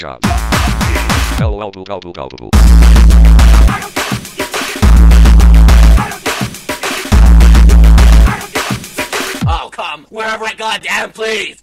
job. Oh, come wherever I goddamn please.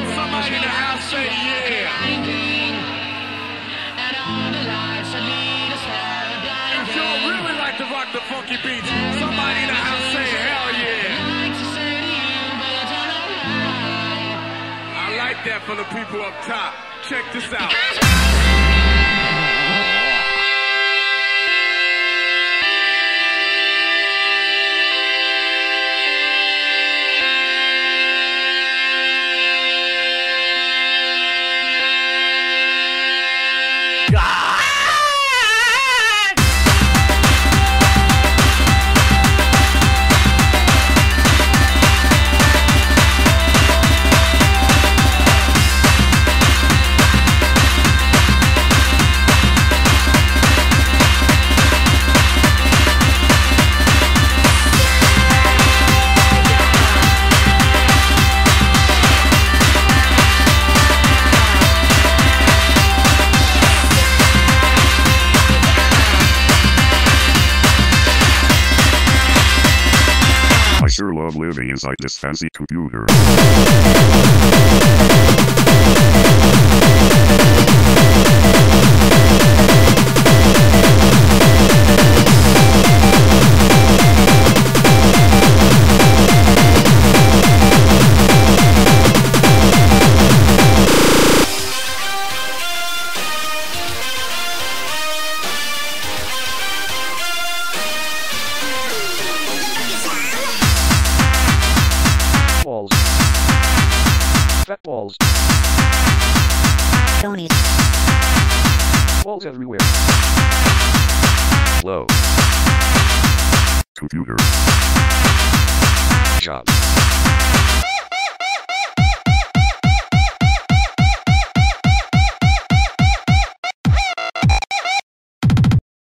Somebody in the house say yeah. If y'all really like to rock the funky beats, somebody in the house say hell yeah. I like that for the people up top. Check this out. Sure love living inside this fancy computer. Fat walls. Tony. Walls everywhere. Low. Computer. Job.